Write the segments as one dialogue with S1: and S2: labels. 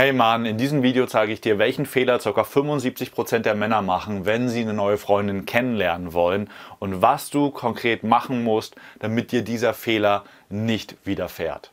S1: Hey Mann, in diesem Video zeige ich dir, welchen Fehler ca. 75% der Männer machen, wenn sie eine neue Freundin kennenlernen wollen und was du konkret machen musst, damit dir dieser Fehler nicht widerfährt.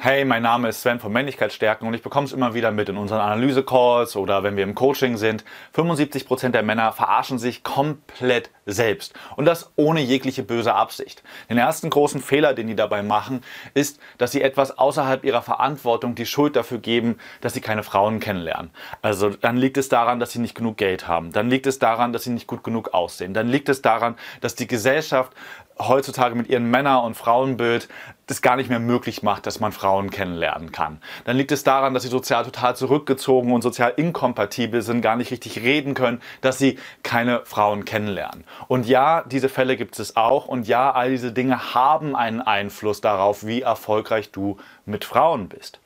S1: Hey, mein Name ist Sven von Männlichkeitsstärken und ich bekomme es immer wieder mit in unseren Analyse-Calls oder wenn wir im Coaching sind. 75% der Männer verarschen sich komplett selbst und das ohne jegliche böse Absicht. Den ersten großen Fehler, den die dabei machen, ist, dass sie etwas außerhalb ihrer Verantwortung die Schuld dafür geben, dass sie keine Frauen kennenlernen. Also dann liegt es daran, dass sie nicht genug Geld haben. Dann liegt es daran, dass sie nicht gut genug aussehen. Dann liegt es daran, dass die Gesellschaft heutzutage mit ihrem Männer- und Frauenbild das gar nicht mehr möglich macht, dass man Frauen kennenlernen kann. Dann liegt es daran, dass sie sozial total zurückgezogen und sozial inkompatibel sind, gar nicht richtig reden können, dass sie keine Frauen kennenlernen. Und ja, diese Fälle gibt es auch und ja, all diese Dinge haben einen Einfluss darauf, wie erfolgreich du mit Frauen bist.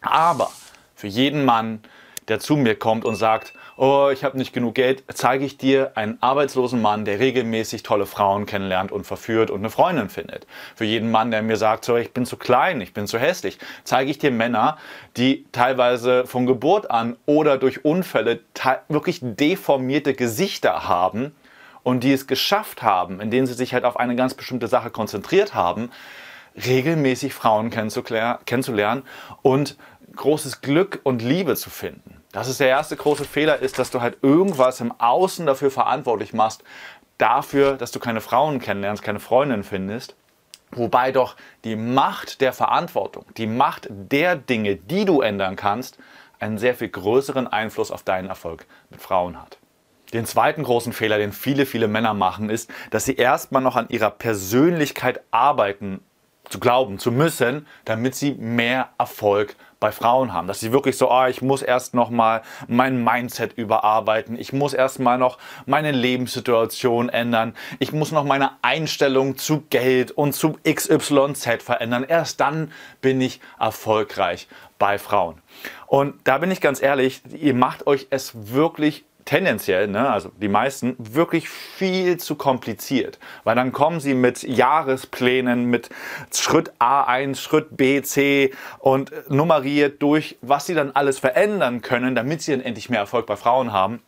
S1: Aber für jeden Mann, der zu mir kommt und sagt, oh, ich habe nicht genug Geld, zeige ich dir einen arbeitslosen Mann, der regelmäßig tolle Frauen kennenlernt und verführt und eine Freundin findet. Für jeden Mann, der mir sagt, so, ich bin zu klein, ich bin zu hässlich, zeige ich dir Männer, die teilweise von Geburt an oder durch Unfälle wirklich deformierte Gesichter haben und die es geschafft haben, indem sie sich halt auf eine ganz bestimmte Sache konzentriert haben, regelmäßig Frauen kennenzulernen und großes Glück und Liebe zu finden. Das ist der erste große Fehler, ist, dass du halt irgendwas im Außen dafür verantwortlich machst, dafür, dass du keine Frauen kennenlernst, keine Freundin findest. Wobei doch die Macht der Verantwortung, die Macht der Dinge, die du ändern kannst, einen sehr viel größeren Einfluss auf deinen Erfolg mit Frauen hat. Den zweiten großen Fehler, den viele, viele Männer machen, ist, dass sie erstmal noch an ihrer Persönlichkeit arbeiten zu glauben, zu müssen, damit sie mehr Erfolg bei Frauen haben. Dass sie wirklich so, oh, ich muss erst noch mal mein Mindset überarbeiten, ich muss erst mal noch meine Lebenssituation ändern, ich muss noch meine Einstellung zu Geld und zu XYZ verändern. Erst dann bin ich erfolgreich bei Frauen. Und da bin ich ganz ehrlich, ihr macht euch es wirklich tendenziell, ne, also die meisten, wirklich viel zu kompliziert. Weil dann kommen sie mit Jahresplänen, mit Schritt A1, Schritt B, C und nummeriert durch, was sie dann alles verändern können, damit sie dann endlich mehr Erfolg bei Frauen haben.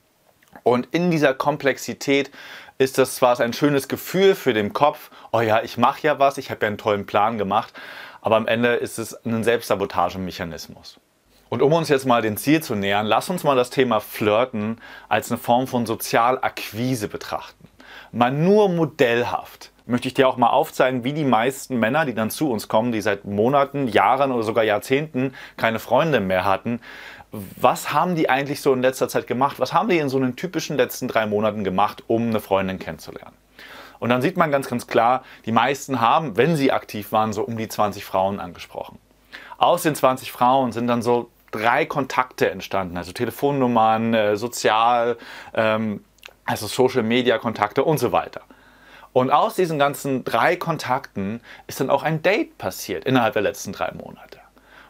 S1: Und in dieser Komplexität ist das zwar ein schönes Gefühl für den Kopf, oh ja, ich mache ja was, ich habe ja einen tollen Plan gemacht, aber am Ende ist es ein Selbstsabotagemechanismus. Und um uns jetzt mal dem Ziel zu nähern, lass uns mal das Thema Flirten als eine Form von Sozialakquise betrachten. Mal nur modellhaft möchte ich dir auch mal aufzeigen, wie die meisten Männer, die dann zu uns kommen, die seit Monaten, Jahren oder sogar Jahrzehnten keine Freunde mehr hatten, was haben die eigentlich so in letzter Zeit gemacht? Was haben die in so einen typischen letzten drei Monaten gemacht, um eine Freundin kennenzulernen? Und dann sieht man ganz, ganz klar, die meisten haben, wenn sie aktiv waren, so um die 20 Frauen angesprochen. Aus den 20 Frauen sind dann so drei Kontakte entstanden, also Telefonnummern, äh, sozial, ähm, also Social Media Kontakte und so weiter. Und aus diesen ganzen drei Kontakten ist dann auch ein Date passiert innerhalb der letzten drei Monate.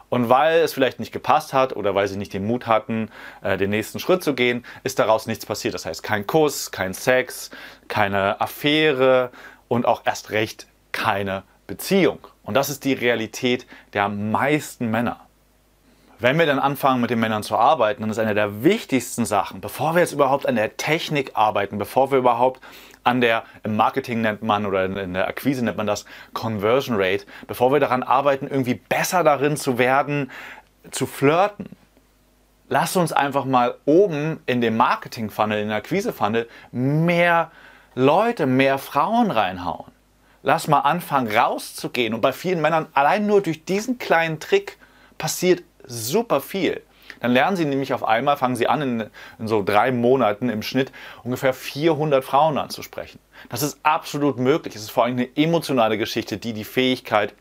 S1: Und weil es vielleicht nicht gepasst hat oder weil sie nicht den Mut hatten, äh, den nächsten Schritt zu gehen, ist daraus nichts passiert. Das heißt, kein Kuss, kein Sex, keine Affäre und auch erst recht keine Beziehung. Und das ist die Realität der meisten Männer. Wenn wir dann anfangen, mit den Männern zu arbeiten, dann ist eine der wichtigsten Sachen, bevor wir jetzt überhaupt an der Technik arbeiten, bevor wir überhaupt an der, im Marketing nennt man oder in der Akquise nennt man das Conversion Rate, bevor wir daran arbeiten, irgendwie besser darin zu werden, zu flirten, lass uns einfach mal oben in dem Marketing-Funnel, in der Akquise-Funnel mehr Leute, mehr Frauen reinhauen. Lass mal anfangen rauszugehen. Und bei vielen Männern allein nur durch diesen kleinen Trick passiert super viel. Dann lernen sie nämlich auf einmal, fangen sie an, in, in, so drei Monaten im Schnitt ungefähr 400 Frauen anzusprechen. Das ist absolut möglich. Es ist vor allem eine emotionale Geschichte, die die Fähigkeit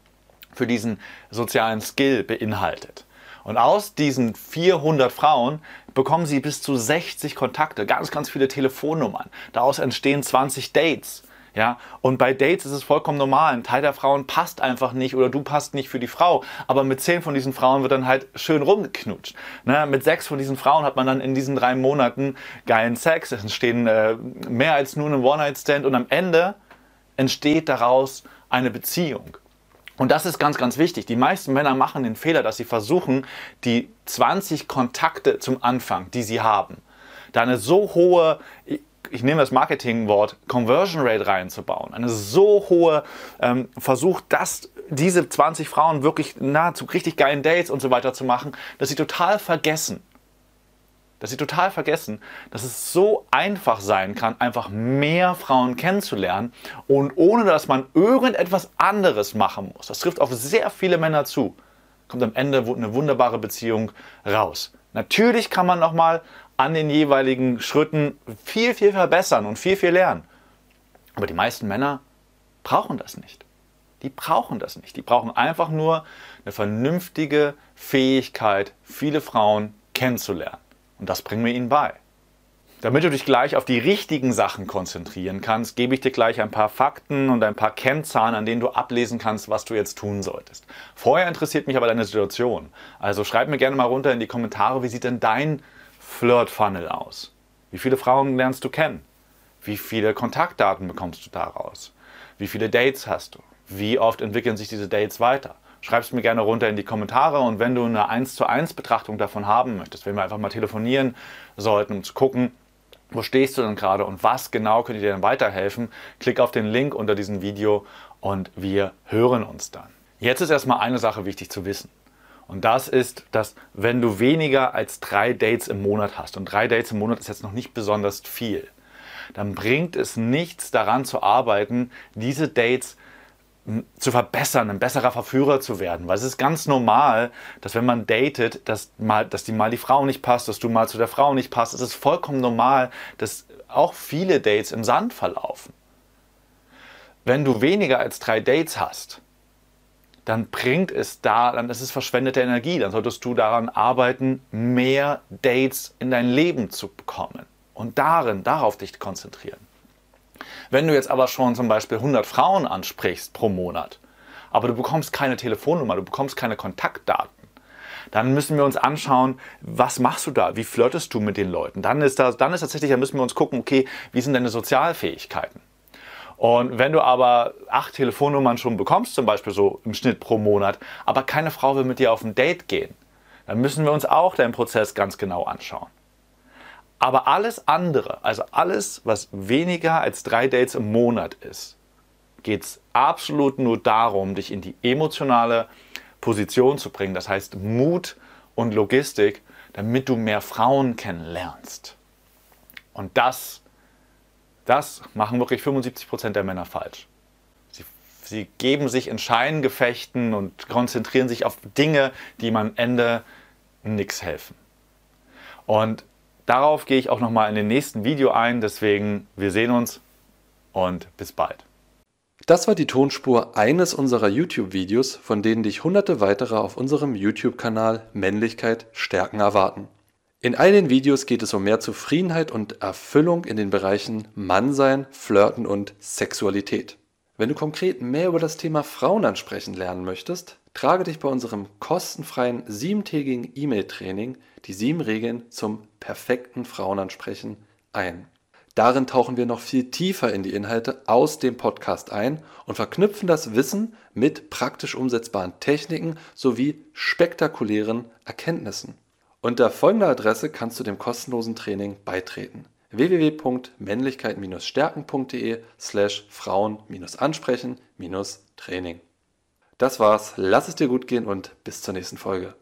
S1: für diesen sozialen Skill beinhaltet. Und aus diesen 400 Frauen bekommen sie bis zu 60 Kontakte, ganz, ganz viele Telefonnummern. Daraus entstehen 20 Dates. Ja, und bei Dates ist es vollkommen normal. Ein Teil der Frauen passt einfach nicht oder du passt nicht für die Frau. Aber mit zehn von diesen Frauen wird dann halt schön rumgeknutscht. Ne? Mit sechs von diesen Frauen hat man dann in diesen drei Monaten geilen Sex. Es entstehen äh, mehr als nur ein One-Night-Stand und am Ende entsteht daraus eine Beziehung. Und das ist ganz, ganz wichtig. Die meisten Männer machen den Fehler, dass sie versuchen, die 20 Kontakte zum Anfang, die sie haben, da eine so hohe, ich nehme das Marketingwort, Conversion Rate reinzubauen. Eine so hohe ähm, Versuch, dass diese 20 Frauen wirklich nahezu richtig geilen Dates und so weiter zu machen, dass sie total vergessen, dass sie total vergessen, dass es so einfach sein kann, einfach mehr Frauen kennenzulernen und ohne dass man irgendetwas anderes machen muss. Das trifft auf sehr viele Männer zu. Kommt am Ende eine wunderbare Beziehung raus. Natürlich kann man nochmal an den jeweiligen Schritten viel, viel verbessern und viel, viel lernen. Aber die meisten Männer brauchen das nicht. Die brauchen das nicht. Die brauchen einfach nur eine vernünftige Fähigkeit, viele Frauen kennenzulernen. Und das bringen wir ihnen bei. Damit du dich gleich auf die richtigen Sachen konzentrieren kannst, gebe ich dir gleich ein paar Fakten und ein paar Kennzahlen, an denen du ablesen kannst, was du jetzt tun solltest. Vorher interessiert mich aber deine Situation. Also schreib mir gerne mal runter in die Kommentare, wie sieht denn dein Flirt-Funnel aus? Wie viele Frauen lernst du kennen? Wie viele Kontaktdaten bekommst du daraus? Wie viele Dates hast du? Wie oft entwickeln sich diese Dates weiter? Schreib es mir gerne runter in die Kommentare und wenn du eine 1 zu 1 Betrachtung davon haben möchtest, wenn wir einfach mal telefonieren sollten, um zu gucken, wo stehst du denn gerade und was genau könnte dir dann weiterhelfen, klick auf den Link unter diesem Video und wir hören uns dann. Jetzt ist erstmal eine Sache wichtig zu wissen. Und das ist, dass wenn du weniger als drei Dates im Monat hast, und drei Dates im Monat ist jetzt noch nicht besonders viel, dann bringt es nichts daran zu arbeiten, diese Dates zu verbessern, ein besserer Verführer zu werden. Weil es ist ganz normal, dass wenn man datet, dass, mal, dass die mal die Frau nicht passt, dass du mal zu der Frau nicht passt. Es ist vollkommen normal, dass auch viele Dates im Sand verlaufen. Wenn du weniger als drei Dates hast, dann bringt es da, dann ist es verschwendete Energie. Dann solltest du daran arbeiten, mehr Dates in dein Leben zu bekommen und darin, darauf dich konzentrieren. Wenn du jetzt aber schon zum Beispiel 100 Frauen ansprichst pro Monat, aber du bekommst keine Telefonnummer, du bekommst keine Kontaktdaten, dann müssen wir uns anschauen, was machst du da? Wie flirtest du mit den Leuten? Dann ist, das, dann ist tatsächlich, dann müssen wir uns gucken, okay, wie sind deine Sozialfähigkeiten? Und wenn du aber acht Telefonnummern schon bekommst, zum Beispiel so im Schnitt pro Monat, aber keine Frau will mit dir auf ein Date gehen, dann müssen wir uns auch deinen Prozess ganz genau anschauen. Aber alles andere, also alles, was weniger als drei Dates im Monat ist, geht es absolut nur darum, dich in die emotionale Position zu bringen. Das heißt Mut und Logistik, damit du mehr Frauen kennenlernst. Und das, das machen wirklich 75 Prozent der Männer falsch. Sie, sie geben sich in Scheingefechten und konzentrieren sich auf Dinge, die am Ende nichts helfen. Und Darauf gehe ich auch nochmal in dem nächsten Video ein. Deswegen, wir sehen uns und bis bald.
S2: Das war die Tonspur eines unserer YouTube-Videos, von denen dich hunderte weitere auf unserem YouTube-Kanal Männlichkeit stärken erwarten. In all den Videos geht es um mehr Zufriedenheit und Erfüllung in den Bereichen Mannsein, Flirten und Sexualität. Wenn du konkret mehr über das Thema Frauen ansprechen lernen möchtest, trage dich bei unserem kostenfreien siebentägigen E-Mail-Training die sieben Regeln zum perfekten Frauenansprechen ein. Darin tauchen wir noch viel tiefer in die Inhalte aus dem Podcast ein und verknüpfen das Wissen mit praktisch umsetzbaren Techniken sowie spektakulären Erkenntnissen. Unter folgender Adresse kannst du dem kostenlosen Training beitreten www.männlichkeit-stärken.de slash Frauen-ansprechen-training. Das war's, lass es dir gut gehen und bis zur nächsten Folge.